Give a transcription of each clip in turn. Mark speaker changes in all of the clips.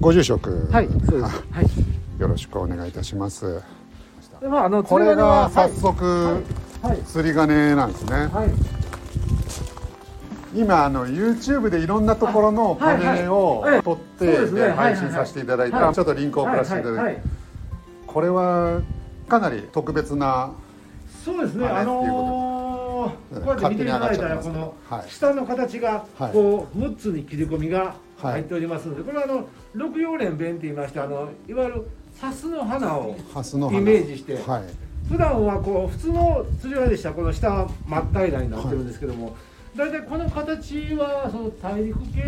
Speaker 1: ご住職。
Speaker 2: はいそうです。
Speaker 1: あ
Speaker 2: はい。
Speaker 1: よろしくお願いいたします。
Speaker 2: でまああの
Speaker 1: これが早速
Speaker 2: はい。
Speaker 1: 釣り鐘なんですね。
Speaker 2: はい。
Speaker 1: 今あの YouTube でいろんなところのパネを撮ってで配信させていただい
Speaker 2: はい。
Speaker 1: たちょっとリンクを送らせていただいて、これはかなり特別な
Speaker 2: そうですね、
Speaker 1: あ
Speaker 2: のー、こうやって見ていただいたら、この
Speaker 1: はい。
Speaker 2: 下の形が
Speaker 1: はい。
Speaker 2: こう6つに切り込みが
Speaker 1: はい。
Speaker 2: 入っておりますので、これはあの六葉蓮弁って言いまして、あのいわゆる蓮の花を
Speaker 1: ハスの花。
Speaker 2: イメージして、
Speaker 1: はい。
Speaker 2: 普段はこう普通の釣り鐘でしたらこの下は真っ平らになってるんですけども、大体この形はその大陸系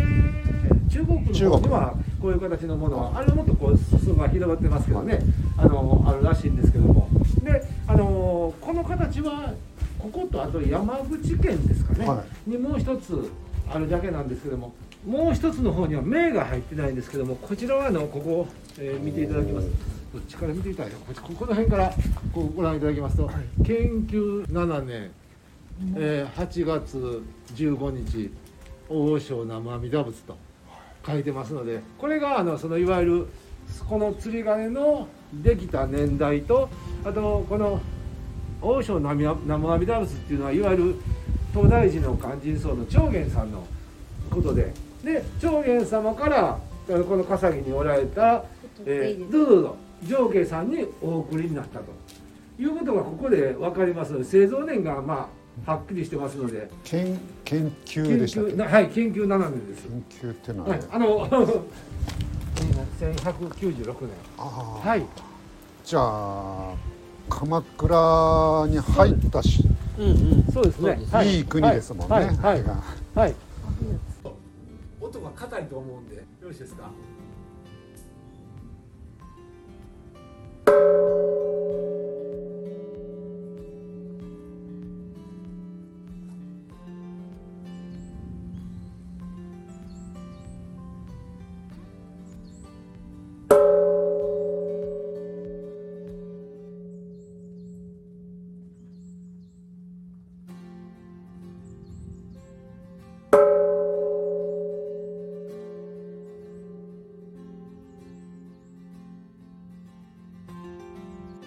Speaker 2: 中国の方にはこういう形のものはあれはもっとこう裾が広がってますけどね、あのあるらしいんですけども。であのこの形はこことあと山口県ですかね、
Speaker 1: は
Speaker 2: にもう一つあるだけなんですけどももう一つの方には銘が入ってないんですけどもこちらはあのここ、えー見ていただきます。どっちから見ていただいたこここの辺からこうご覧いただきますと、研究7年、えー8月15日大正生阿弥陀仏と書いてますのでこれがあのそのいわゆるこの釣り鐘のできた年代とあとこの大正生阿生阿弥陀仏っていうのはいわゆる東大寺の勧進僧の長元さんのことでで長元様からこの笠木におられた、えー、どうぞどうぞ上下さんにお送りになったということがここで分かりますので製造年がまあはっきりしてますので
Speaker 1: 研研究でしたっけ
Speaker 2: 究はい研究7年です、
Speaker 1: 研究ってのは、ね
Speaker 2: はい、あの1196年
Speaker 1: ああ
Speaker 2: はい
Speaker 1: じゃあ鎌倉に入ったし、
Speaker 3: うんうん。
Speaker 2: そうですね。はい
Speaker 1: い、い国ですもんね、
Speaker 2: はい。はい。音が硬いと思うんでよろしいですか？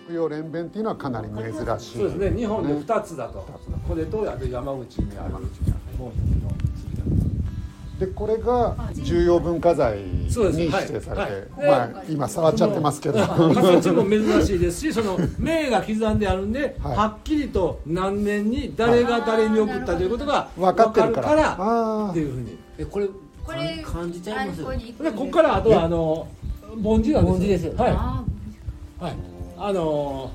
Speaker 1: 北洋連弁っていうのはかなり珍しい
Speaker 2: そうですね。日本で2つだと、これとあと山口にある。もう一つの
Speaker 1: でこれが重要文化財に
Speaker 2: そうです
Speaker 1: 指定されて、
Speaker 2: はい。はい。
Speaker 1: まあ今触っちゃってますけど、
Speaker 2: 形も珍しいですしその銘が刻んであるんで、
Speaker 1: はい。
Speaker 2: はっきりと何年に誰が誰に送ったということが
Speaker 1: 分かってるから。
Speaker 2: っていうふうに。でこれ
Speaker 4: これ
Speaker 3: 感じちゃいます？
Speaker 4: ここ
Speaker 2: からあとはあの凡字なんです
Speaker 3: 凡字ですよ。
Speaker 2: はい、
Speaker 4: あ
Speaker 2: はい、あの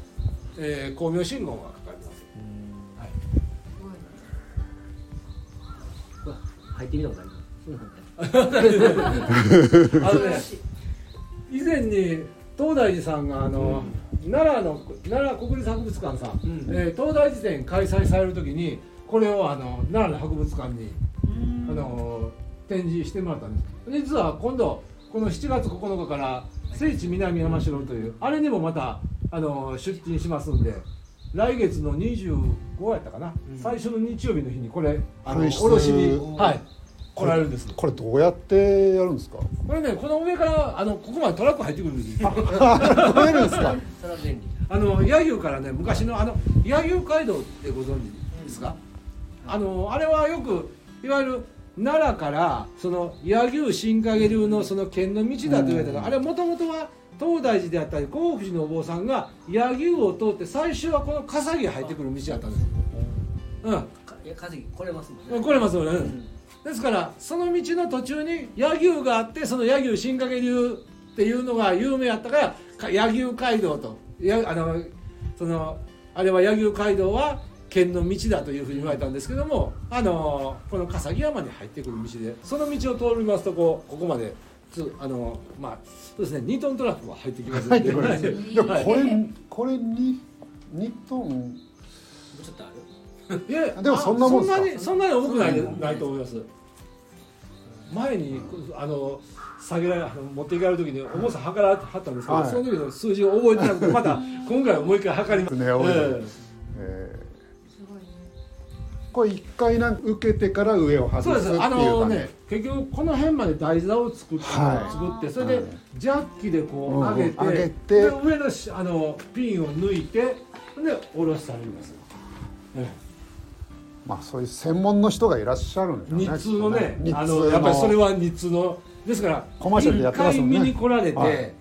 Speaker 2: えー、光明信号がかかります。はい。
Speaker 3: 入ってみたことあります
Speaker 2: あのね以前に東大寺さんがあの、奈良の奈良国立博物館さん、
Speaker 3: ん。
Speaker 2: えー東大寺展開催される時にこれをあの奈良の博物館に
Speaker 4: うん。
Speaker 2: あの展示してもらったんです。実は今度この7月9日から聖地南山城というあれにもまたあの出勤しますんで来月の25やったかな、
Speaker 3: うん。
Speaker 2: 最初の日曜日の日にこれあの卸しに、はい、来られるんです。
Speaker 1: これどうやってやるんですか？
Speaker 2: これねこの上からあのここまでトラック入ってくるんですよ。
Speaker 1: 撮れるんですか？
Speaker 2: あの柳生からね昔のあの柳生街道ってご存知ですか、あのあれはよくいわゆる奈良からその柳生新影流のその剣の道だと言われたが、あれはもともとは東大寺であったり興福寺のお坊さんが柳生を通って最初はこの笠木が入ってくる道だったんです。うん。
Speaker 3: かいや稼ぎ来れますもんね。
Speaker 2: これますよね、
Speaker 3: うん。
Speaker 2: ですからその道の途中に柳生があってその柳生新影流っていうのが有名やったからか柳生街道と。やあのそのあれは柳生街道は剣の道だというふうに言われたんですけどもあのこの笠木山に入ってくる道でその道を通りますとこうここまでつあのまあそうですね2トントラックは入ってきますんで。
Speaker 1: 入ってくるんです。
Speaker 2: はい。
Speaker 1: でもこれこれに2トン？
Speaker 3: もうちょっとある？
Speaker 2: いや
Speaker 1: でもそんなもんですか？
Speaker 2: そんなにそんなに重くないないと思います。前にあの下げられあの持っていかれる時に重さ測らはったんですけど、
Speaker 1: はい。
Speaker 2: その時の数字を覚えてなくてまた今回はもう一回測ります、
Speaker 1: ね
Speaker 2: え
Speaker 1: 多い
Speaker 2: え
Speaker 1: ーこれ一回なんか受けてから上を外すっていう
Speaker 2: そうです。あのね結局この辺まで台座を作って,、
Speaker 1: はい。
Speaker 2: 作ってそれで、
Speaker 1: はい。
Speaker 2: ジャッキでこう
Speaker 1: うん
Speaker 2: 上げて,、
Speaker 1: 上げて。
Speaker 2: で上のしあのピンを抜いてで下ろされます、え
Speaker 1: まあそういう専門の人がいらっしゃるん
Speaker 2: え
Speaker 1: です
Speaker 2: 日通のねあの。やっぱりそれは日通の。ですから
Speaker 1: コマーシャルでやってますもんね。
Speaker 2: 一回見に来られて、
Speaker 1: はい。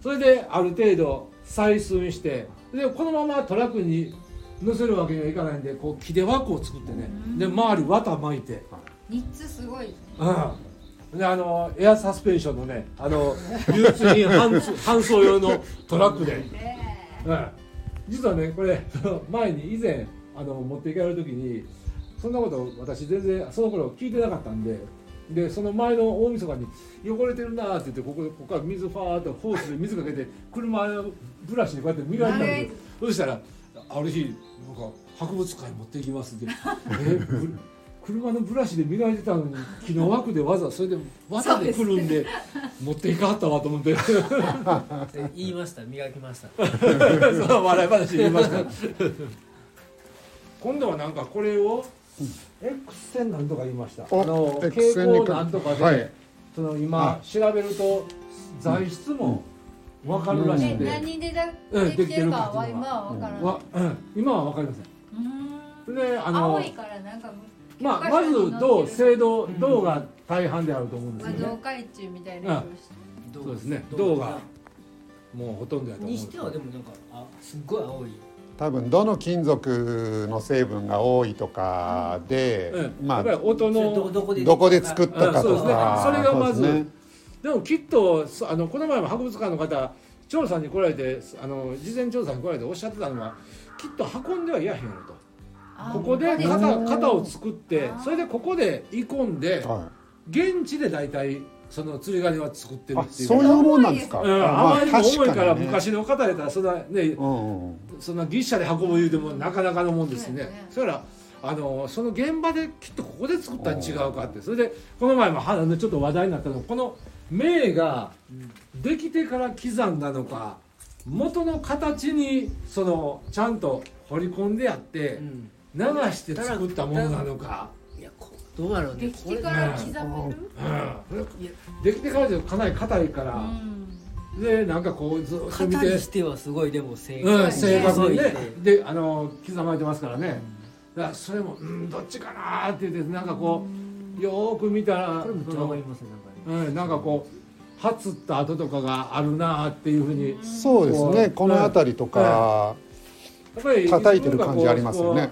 Speaker 2: それである程度採寸してでこのままトラックに乗せるわけにはいかないんでこう木で枠を作ってね。で周り綿巻いて。
Speaker 4: 日通すごい。
Speaker 2: うん、であのエアサスペンションのねあの流通品搬送搬送用のトラックで、
Speaker 4: ね
Speaker 2: うん、実はねこれ 前に以前あの持っていかれる時にそんなこと私全然その頃聞いてなかったんででその前の大晦日に「汚れてるな」って言ってここここから水ファーっとホースで水かけて車のブラシでこうやって磨いてたんですよ。そしたらある日なんか博物館に持っていきますって「えブ車のブラシで磨いてたのに木の枠でわざそれで綿でくるんで持っていかはったわと思って。
Speaker 3: で言いました磨きました。
Speaker 2: そう笑い話言いました。今度はなんかこれを X 線なんとか言いました。あ
Speaker 1: お
Speaker 2: の蛍光なんとかで、
Speaker 1: はい。
Speaker 2: その今調べると材質も分かるらしい
Speaker 4: え
Speaker 2: んで、
Speaker 4: 何でだ
Speaker 2: うん
Speaker 4: できてるか
Speaker 2: できてるか
Speaker 4: は今は分からない。
Speaker 2: わうん、今は分かりません。
Speaker 4: うーん。
Speaker 2: であの
Speaker 4: 青いからなんか
Speaker 2: まあ、まず銅青銅銅が大半であると思うんです
Speaker 4: まあ
Speaker 2: よね、
Speaker 4: 銅海中みたいな色
Speaker 2: そうですね。銅。がもうほとんどやと思うん
Speaker 3: にしてはでもなんかあすっごい青い。
Speaker 1: 多分どの金属の成分が多いとかで、
Speaker 2: うん。
Speaker 1: まあ
Speaker 2: やっぱり音の
Speaker 3: どこで
Speaker 1: どこで作ったかと
Speaker 2: うん。そうですね。
Speaker 1: か
Speaker 2: それがまず
Speaker 1: で
Speaker 2: もきっとそあのこの前も博物館の方調査に来られてあの事前調査に来られておっしゃってたのはきっと運んではいやへんよと。
Speaker 4: あ
Speaker 2: ここで
Speaker 4: こ
Speaker 2: 型
Speaker 1: うん
Speaker 2: 型を作ってそれでここで鋳込んで
Speaker 1: は
Speaker 2: 現地で大体その釣り鐘は作ってるっていう。
Speaker 1: そういうもんなんですか、
Speaker 2: うん、あまりにも重いから
Speaker 1: ね。
Speaker 2: 昔の方やったらそんなね
Speaker 1: うんうん
Speaker 2: そんな牛車で運ぶいうでもなかなかのもんですしね
Speaker 4: ね。
Speaker 2: そしたらあのその現場できっとここで作ったに違うかって。それでこの前もはちょっと話題になったのこの銘ができてから刻んだのか元の形にそのちゃんと彫り込んでやって
Speaker 3: うん。
Speaker 2: 流して作ったものなのか、
Speaker 3: いやこどうやろうね。
Speaker 4: できてから刻める？
Speaker 2: うん。
Speaker 3: いや
Speaker 2: できてからでかなり硬いから、
Speaker 4: うん。
Speaker 2: でなんかこうずっと見て。
Speaker 3: してはすごいでも正
Speaker 2: うん、正確にね。であの刻まれてますからね、だからそれもうんどっちかなって言ってなんかこうよーく見たら
Speaker 3: これめっちゃわかりますねなんか。ね
Speaker 2: うん、なんかこうはつった跡とかがあるなっていうふうにや
Speaker 1: そうですね。この辺りとか、
Speaker 2: っぱり
Speaker 1: 叩いてる感じありますよね。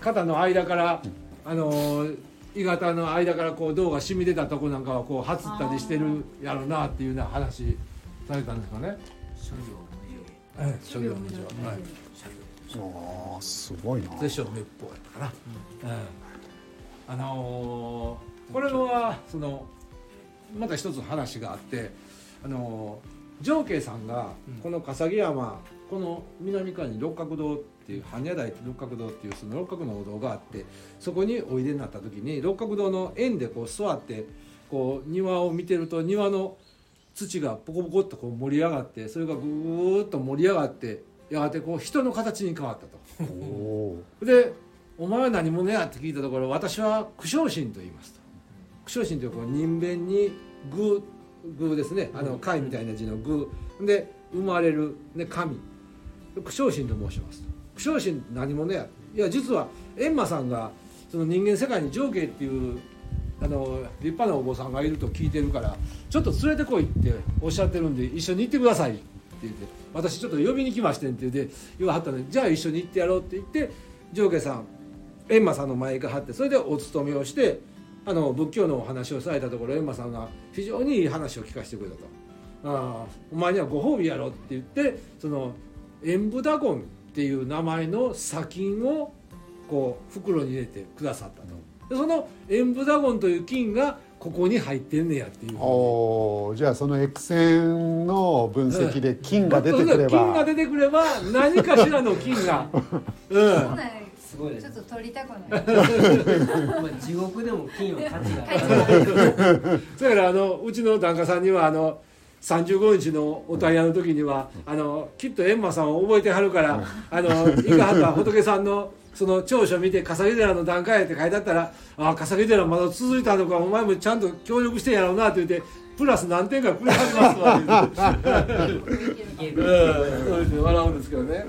Speaker 2: 肩の間からあの鋳型の間からこう銅が染み出たとこなんかはこうはつったりしてるやろなっていうような話されたんですかね。
Speaker 3: 諸行無
Speaker 2: はい。諸行無常はい。
Speaker 1: あーすごい。な
Speaker 2: でしょう滅法やったかな、うんあのーこれはそのまた一つ話があってあのー上慶さんが
Speaker 3: うん
Speaker 2: この笠木山この南側に六角堂っていう般若台六角堂っていうその六角のお堂があってそこにおいでになった時に六角堂の縁でこう座ってこう庭を見てると庭の土がポコポコっとこう盛り上がってそれがぐーっと盛り上がってやがてこう人の形に変わったと。で「お前は何者や?」って聞いたところ私は苦笑心と言いますと苦笑心というこう人弁に「具」具ですね。あの貝みたいな字の「具」で生まれる、ね、神。苦笑心と申します。と苦笑心何者や。いや実は閻魔さんがその人間世界に上慶っていうあの立派なお坊さんがいると聞いてるからちょっと連れてこいっておっしゃってるんで一緒に行ってくださいって言って私ちょっと呼びに来ましてんって言って言わはったのでじゃあ一緒に行ってやろうって言って上下さん閻魔さんの前に行かはってそれでお勤めをしてあの仏教のお話をされたところ閻魔さんが非常にいい話を聞かせてくれたと「ああお前にはご褒美やろ」って言ってその演武ダゴンっていう名前の砂金をこう袋に入れてくださったと。でその演武ダゴンという金がここに入ってんねやっていう
Speaker 1: おーじゃあその X 線の分析で金が出てくれ
Speaker 2: 金が
Speaker 1: ば
Speaker 2: 出てくれば何かしらの金が。うん
Speaker 3: すごいです
Speaker 4: ちょっと取りたくない。
Speaker 3: まあ地獄でも金は価値が。ある
Speaker 2: だからあのうちの檀家さんにはあの35日のお大安の時にはあのきっと閻魔さんを覚えてはるからあのいかはった仏さんのその長所見て笠木寺の段階って書いてあったらああ笠木寺まだ続いたのかお前もちゃんと協力してやろうなって言ってプラス何点かくれはりますわって言って。笑うんですけどね